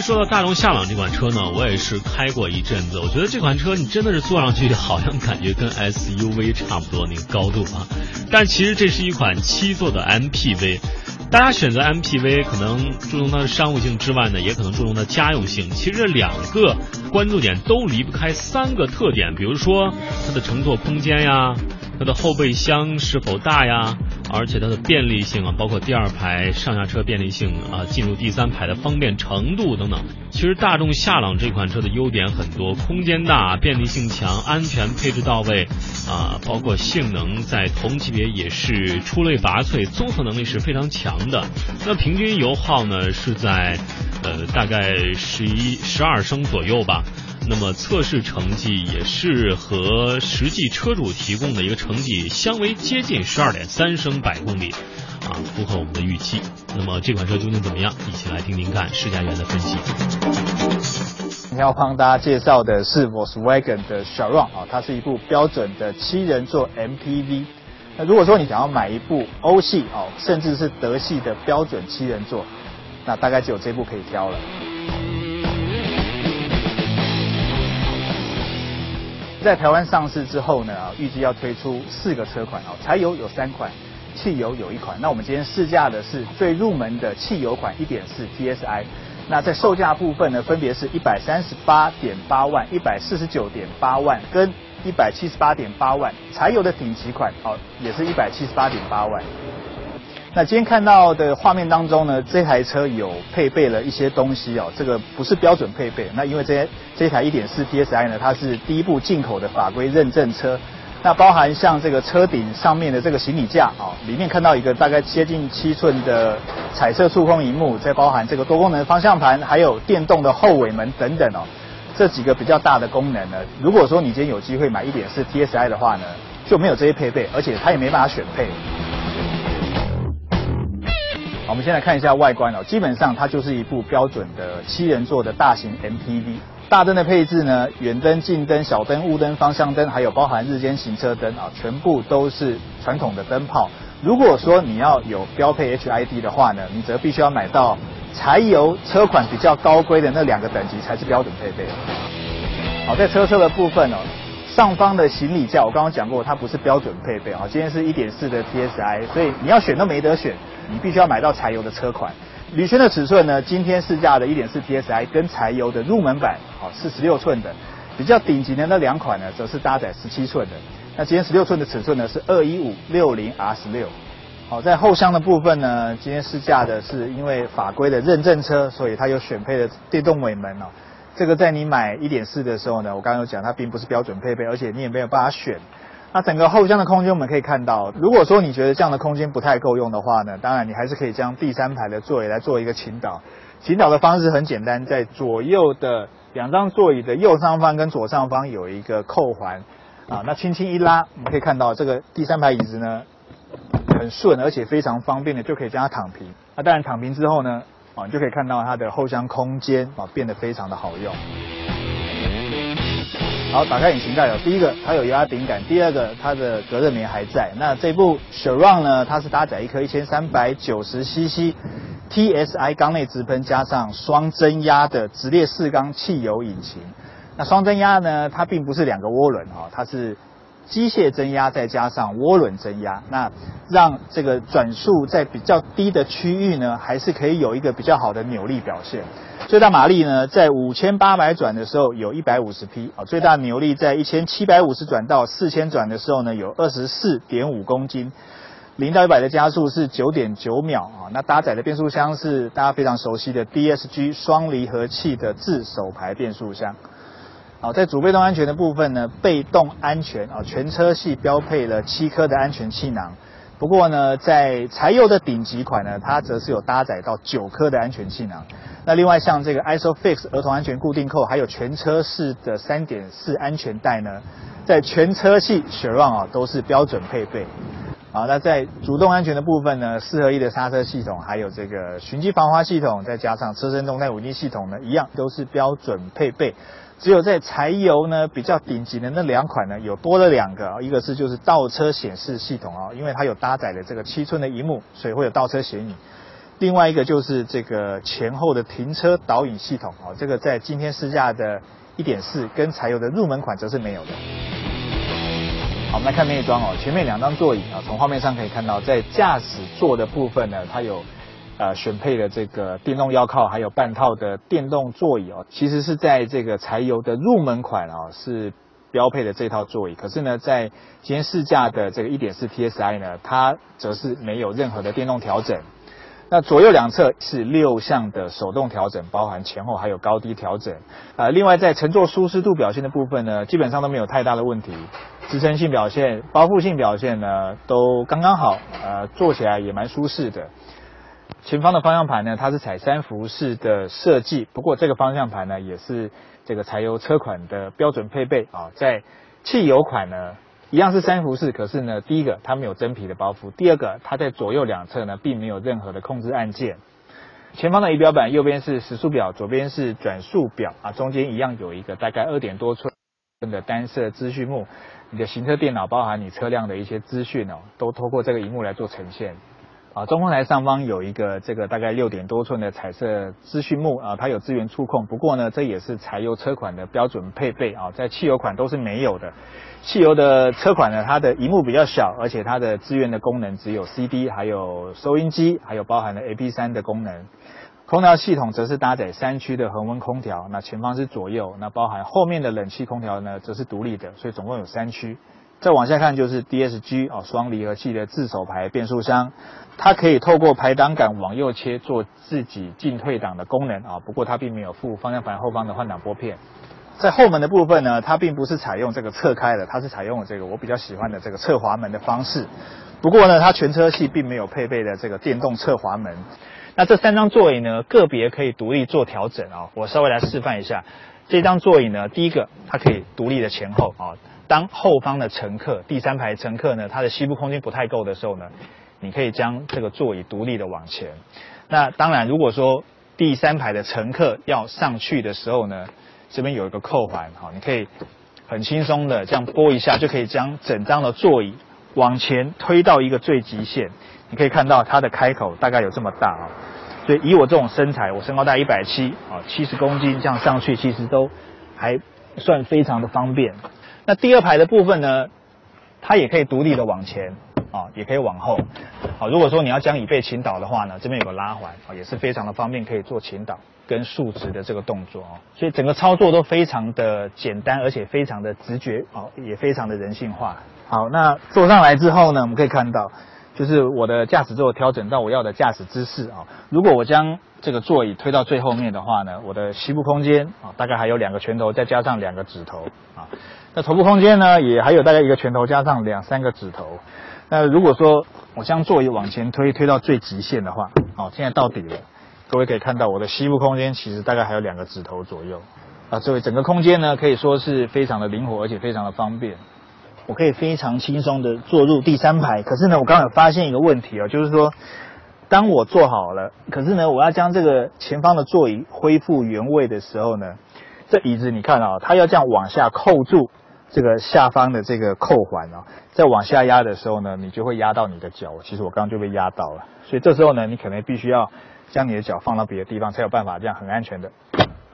说到大众夏朗这款车呢，我也是开过一阵子。我觉得这款车你真的是坐上去好像感觉跟 SUV 差不多那个高度啊。但其实这是一款七座的 MPV。大家选择 MPV 可能注重它的商务性之外呢，也可能注重它家用性。其实这两个关注点都离不开三个特点，比如说它的乘坐空间呀，它的后备箱是否大呀。而且它的便利性啊，包括第二排上下车便利性啊，进入第三排的方便程度等等。其实大众夏朗这款车的优点很多，空间大，便利性强，安全配置到位啊，包括性能在同级别也是出类拔萃，综合能力是非常强的。那平均油耗呢是在呃大概十一十二升左右吧。那么测试成绩也是和实际车主提供的一个成绩相为接近，十二点三升百公里，啊，符合我们的预期。那么这款车究竟怎么样？一起来听听看试驾员的分析。今天要帮大家介绍的是 Volkswagen 的 Sharon 啊，它是一部标准的七人座 MPV。那如果说你想要买一部欧系哦，甚至是德系的标准七人座，那大概只有这部可以挑了。在台湾上市之后呢，预计要推出四个车款哦，柴油有三款，汽油有一款。那我们今天试驾的是最入门的汽油款1.4 TSI。那在售价部分呢，分别是一百三十八点八万、一百四十九点八万跟一百七十八点八万。柴油的顶级款哦，也是一百七十八点八万。那今天看到的画面当中呢，这台车有配备了一些东西哦，这个不是标准配备。那因为这这台一点四 TSI 呢，它是第一部进口的法规认证车，那包含像这个车顶上面的这个行李架啊，里面看到一个大概接近七寸的彩色触控荧幕，再包含这个多功能方向盘，还有电动的后尾门等等哦，这几个比较大的功能呢，如果说你今天有机会买一点四 TSI 的话呢，就没有这些配备，而且它也没办法选配。我们先来看一下外观哦，基本上它就是一部标准的七人座的大型 MPV。大灯的配置呢，远灯、近灯、小灯、雾灯、方向灯，还有包含日间行车灯啊，全部都是传统的灯泡。如果说你要有标配 HID 的话呢，你则必须要买到柴油车款比较高规的那两个等级才是标准配备。好，在车车的部分哦，上方的行李架我刚刚讲过，它不是标准配备啊，今天是一点四的 TSI，所以你要选都没得选。你必须要买到柴油的车款，铝圈的尺寸呢？今天试驾的1.4 TSI 跟柴油的入门版，好是十六寸的，比较顶级的那两款呢，则是搭载十七寸的。那今天十六寸的尺寸呢是二一五六零 R 十六。好，在后箱的部分呢，今天试驾的是因为法规的认证车，所以它有选配的电动尾门哦。这个在你买1.4的时候呢，我刚刚有讲，它并不是标准配备，而且你也没有办法选。那整个后箱的空间我们可以看到，如果说你觉得这样的空间不太够用的话呢，当然你还是可以将第三排的座椅来做一个倾倒。倾倒的方式很简单，在左右的两张座椅的右上方跟左上方有一个扣环，啊，那轻轻一拉，我们可以看到这个第三排椅子呢很顺，而且非常方便的就可以将它躺平。那当然躺平之后呢，啊，你就可以看到它的后箱空间啊变得非常的好用。好，打开引擎盖哦。第一个，它有压顶杆；第二个，它的隔热棉还在。那这部 s h i r o n 呢，它是搭载一颗一千三百九十 CC TSI 缸内直喷加上双增压的直列四缸汽油引擎。那双增压呢，它并不是两个涡轮啊，它是。机械增压再加上涡轮增压，那让这个转速在比较低的区域呢，还是可以有一个比较好的扭力表现。最大马力呢，在五千八百转的时候有一百五十匹啊，最大扭力在一千七百五十转到四千转的时候呢，有二十四点五公斤，零到一百的加速是九点九秒啊。那搭载的变速箱是大家非常熟悉的 DSG 双离合器的自手排变速箱。好，在主被动安全的部分呢，被动安全啊，全车系标配了七颗的安全气囊。不过呢，在柴油的顶级款呢，它则是有搭载到九颗的安全气囊。那另外像这个 ISOFIX 儿童安全固定扣，还有全车式的三点四安全带呢，在全车系 s h a r o n 啊都是标准配备。啊，那在主动安全的部分呢，四合一的刹车系统，还有这个循迹防滑系统，再加上车身动态稳定系统呢，一样都是标准配备。只有在柴油呢比较顶级的那两款呢，有多了两个，一个是就是倒车显示系统啊，因为它有搭载了这个七寸的荧幕，所以会有倒车显影。另外一个就是这个前后的停车导引系统哦，这个在今天试驾的1.4跟柴油的入门款则是没有的。好，我们来看内装哦，前面两张座椅啊，从画面上可以看到，在驾驶座的部分呢，它有呃选配的这个电动腰靠，还有半套的电动座椅哦，其实是在这个柴油的入门款啊是标配的这套座椅，可是呢，在今天试驾的这个1.4 TSI 呢，它则是没有任何的电动调整。那左右两侧是六项的手动调整，包含前后还有高低调整。呃，另外在乘坐舒适度表现的部分呢，基本上都没有太大的问题。支撑性表现、包覆性表现呢，都刚刚好。呃，坐起来也蛮舒适的。前方的方向盘呢，它是采三辐式的设计，不过这个方向盘呢，也是这个柴油车款的标准配备啊。在汽油款呢。一样是三辐式，可是呢，第一个它没有真皮的包覆，第二个它在左右两侧呢并没有任何的控制按键。前方的仪表板右边是时速表，左边是转速表啊，中间一样有一个大概二点多寸的单色资讯幕，你的行车电脑包含你车辆的一些资讯哦，都透过这个荧幕来做呈现。啊，中控台上方有一个这个大概六点多寸的彩色资讯幕啊，它有资源触控，不过呢，这也是柴油车款的标准配备啊，在汽油款都是没有的。汽油的车款呢，它的荧幕比较小，而且它的资源的功能只有 CD，还有收音机，还有包含了 AP3 的功能。空调系统则是搭载三区的恒温空调，那前方是左右，那包含后面的冷气空调呢，则是独立的，所以总共有三区。再往下看就是 DSG 哦，双离合器的自手排变速箱，它可以透过排挡杆往右切做自己进退档的功能啊，不过它并没有附方向盘后方的换挡拨片。在后门的部分呢，它并不是采用这个侧开的，它是采用了这个我比较喜欢的这个侧滑门的方式。不过呢，它全车系并没有配备的这个电动侧滑门。那这三张座椅呢，个别可以独立做调整啊，我稍微来示范一下。这张座椅呢，第一个它可以独立的前后啊。当后方的乘客，第三排乘客呢，他的膝部空间不太够的时候呢，你可以将这个座椅独立的往前。那当然，如果说第三排的乘客要上去的时候呢，这边有一个扣环，好，你可以很轻松的这样拨一下，就可以将整张的座椅往前推到一个最极限。你可以看到它的开口大概有这么大啊，所以以我这种身材，我身高大概一百七啊，七十公斤这样上去，其实都还算非常的方便。那第二排的部分呢，它也可以独立的往前啊，也可以往后。好，如果说你要将椅背倾倒的话呢，这边有个拉环啊，也是非常的方便，可以做倾倒跟竖直的这个动作哦。所以整个操作都非常的简单，而且非常的直觉哦，也非常的人性化。好，那坐上来之后呢，我们可以看到。就是我的驾驶座调整到我要的驾驶姿势啊。如果我将这个座椅推到最后面的话呢，我的膝部空间啊，大概还有两个拳头，再加上两个指头啊。那头部空间呢，也还有大概一个拳头加上两三个指头。那如果说我将座椅往前推，推到最极限的话，好，现在到底了。各位可以看到我的膝部空间其实大概还有两个指头左右啊。这位整个空间呢，可以说是非常的灵活，而且非常的方便。我可以非常轻松的坐入第三排，可是呢，我刚刚有发现一个问题哦，就是说，当我坐好了，可是呢，我要将这个前方的座椅恢复原位的时候呢，这椅子你看啊，它要这样往下扣住这个下方的这个扣环啊，在往下压的时候呢，你就会压到你的脚。其实我刚刚就被压到了，所以这时候呢，你可能必须要将你的脚放到别的地方，才有办法这样很安全的。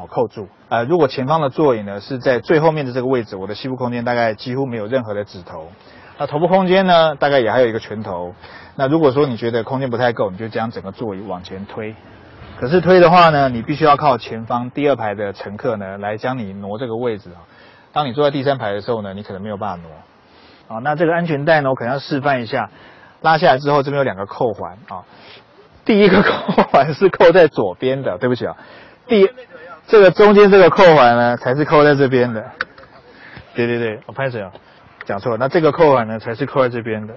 好扣住，呃，如果前方的座椅呢是在最后面的这个位置，我的膝部空间大概几乎没有任何的指头，那头部空间呢，大概也还有一个拳头。那如果说你觉得空间不太够，你就将整个座椅往前推。可是推的话呢，你必须要靠前方第二排的乘客呢来将你挪这个位置啊。当你坐在第三排的时候呢，你可能没有办法挪。啊，那这个安全带呢，我可能要示范一下，拉下来之后这边有两个扣环啊，第一个扣环是扣在左边的，对不起啊，第。这个中间这个扣环呢，才是扣在这边的。对对对，我拍谁啊？讲错了。那这个扣环呢，才是扣在这边的。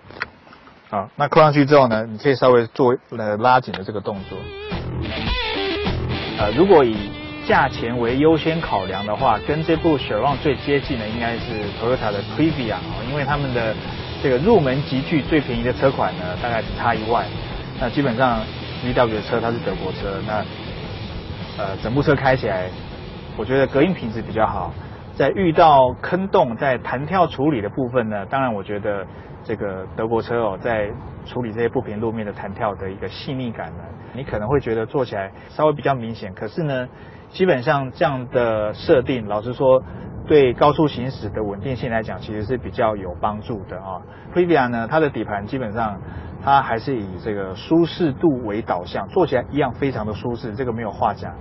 好，那扣上去之后呢，你可以稍微做呃拉紧的这个动作。呃，如果以价钱为优先考量的话，跟这部雪 n 最接近的应该是 Toyota 的 Previa 啊，因为他们的这个入门级距最便宜的车款呢，大概只差一万。那基本上 VW 的车它是德国车，那。呃，整部车开起来，我觉得隔音品质比较好，在遇到坑洞，在弹跳处理的部分呢，当然我觉得这个德国车哦，在处理这些不平路面的弹跳的一个细腻感呢，你可能会觉得做起来稍微比较明显。可是呢，基本上这样的设定，老实说，对高速行驶的稳定性来讲，其实是比较有帮助的啊。Previa 呢，它的底盘基本上它还是以这个舒适度为导向，做起来一样非常的舒适，这个没有话讲。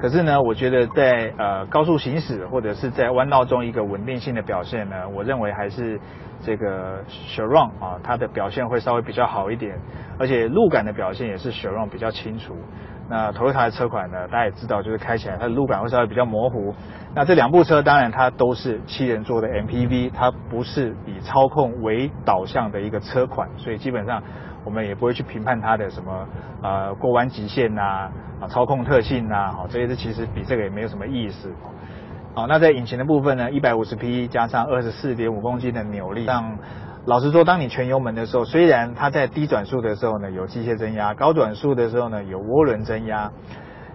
可是呢，我觉得在呃高速行驶或者是在弯道中一个稳定性的表现呢，我认为还是这个 s h r o n 啊，它的表现会稍微比较好一点，而且路感的表现也是 s h r o n 比较清楚。那 Toyota 的车款呢，大家也知道，就是开起来它的路感会稍微比较模糊。那这两部车当然它都是七人座的 MPV，它不是以操控为导向的一个车款，所以基本上。我们也不会去评判它的什么呃过弯极限呐啊操控特性呐，好这些是其实比这个也没有什么意思。好，那在引擎的部分呢，一百五十匹加上二十四点五公斤的扭力，让老实说，当你全油门的时候，虽然它在低转速的时候呢有机械增压，高转速的时候呢有涡轮增压。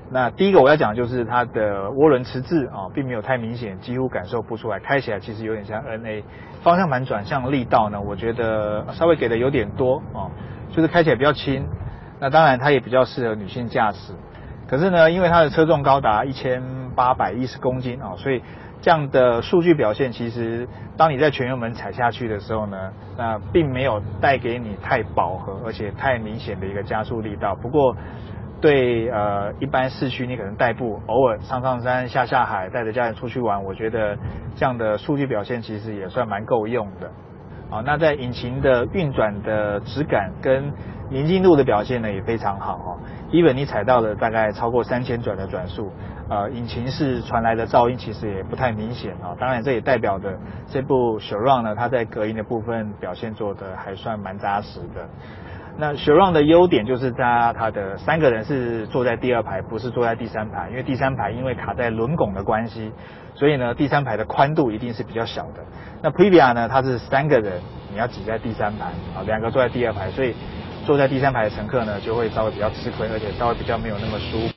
那第一个我要讲的就是它的涡轮迟滞啊，并没有太明显，几乎感受不出来，开起来其实有点像 NA。方向盘转向力道呢，我觉得稍微给的有点多啊。就是开起来比较轻，那当然它也比较适合女性驾驶。可是呢，因为它的车重高达一千八百一十公斤啊，所以这样的数据表现，其实当你在全油门踩下去的时候呢，那并没有带给你太饱和而且太明显的一个加速力道。不过对呃一般市区你可能代步，偶尔上上山下下海，带着家人出去玩，我觉得这样的数据表现其实也算蛮够用的。啊，那在引擎的运转的质感跟宁静度的表现呢也非常好哦。even 你踩到了大概超过三千转的转速，呃，引擎室传来的噪音其实也不太明显啊。当然，这也代表的这部 s h r o n 呢，它在隔音的部分表现做的还算蛮扎实的。那雪 h r o n 的优点就是它它的三个人是坐在第二排，不是坐在第三排，因为第三排因为卡在轮拱的关系，所以呢第三排的宽度一定是比较小的。那 Previa 呢，它是三个人，你要挤在第三排啊，两个坐在第二排，所以坐在第三排的乘客呢就会稍微比较吃亏，而且稍微比较没有那么舒服。